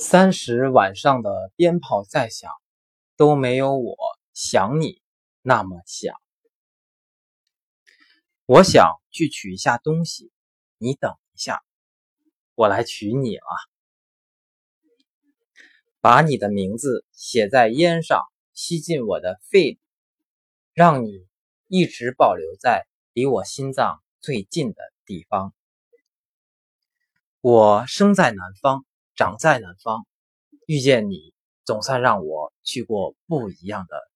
三十晚上的鞭炮再响，都没有我想你那么响。我想去取一下东西，你等一下，我来取你了。把你的名字写在烟上，吸进我的肺里，让你一直保留在离我心脏最近的地方。我生在南方。长在南方，遇见你，总算让我去过不一样的